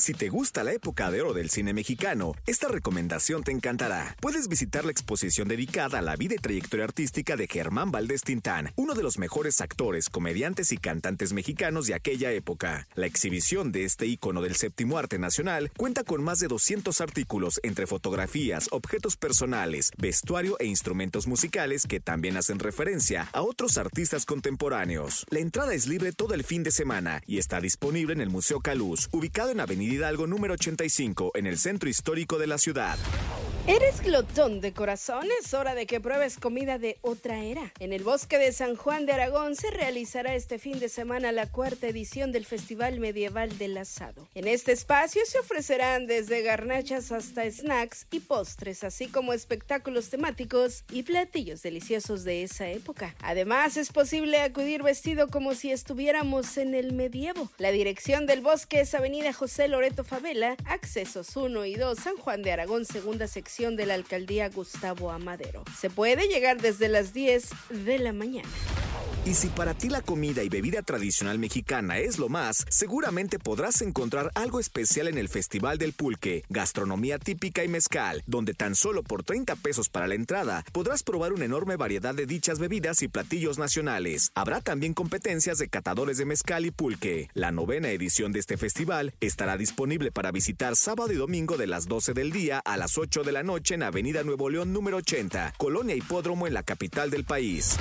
Si te gusta la época de oro del cine mexicano, esta recomendación te encantará. Puedes visitar la exposición dedicada a la vida y trayectoria artística de Germán Valdés Tintán, uno de los mejores actores, comediantes y cantantes mexicanos de aquella época. La exhibición de este ícono del séptimo arte nacional cuenta con más de 200 artículos entre fotografías, objetos personales, vestuario e instrumentos musicales que también hacen referencia a otros artistas contemporáneos. La entrada es libre todo el fin de semana y está disponible en el Museo Caluz, ubicado en Avenida Hidalgo número 85, en el centro histórico de la ciudad. ¿Eres glotón de corazón? Es hora de que pruebes comida de otra era. En el bosque de San Juan de Aragón se realizará este fin de semana la cuarta edición del Festival Medieval del Asado. En este espacio se ofrecerán desde garnachas hasta snacks y postres, así como espectáculos temáticos y platillos deliciosos de esa época. Además, es posible acudir vestido como si estuviéramos en el medievo. La dirección del bosque es Avenida José Loreto Favela, accesos 1 y 2, San Juan de Aragón, segunda sección de la alcaldía Gustavo Amadero. Se puede llegar desde las 10 de la mañana. Y si para ti la comida y bebida tradicional mexicana es lo más, seguramente podrás encontrar algo especial en el Festival del Pulque, gastronomía típica y mezcal, donde tan solo por 30 pesos para la entrada podrás probar una enorme variedad de dichas bebidas y platillos nacionales. Habrá también competencias de catadores de mezcal y pulque. La novena edición de este festival estará disponible para visitar sábado y domingo de las 12 del día a las 8 de la noche en Avenida Nuevo León número 80, Colonia Hipódromo en la capital del país.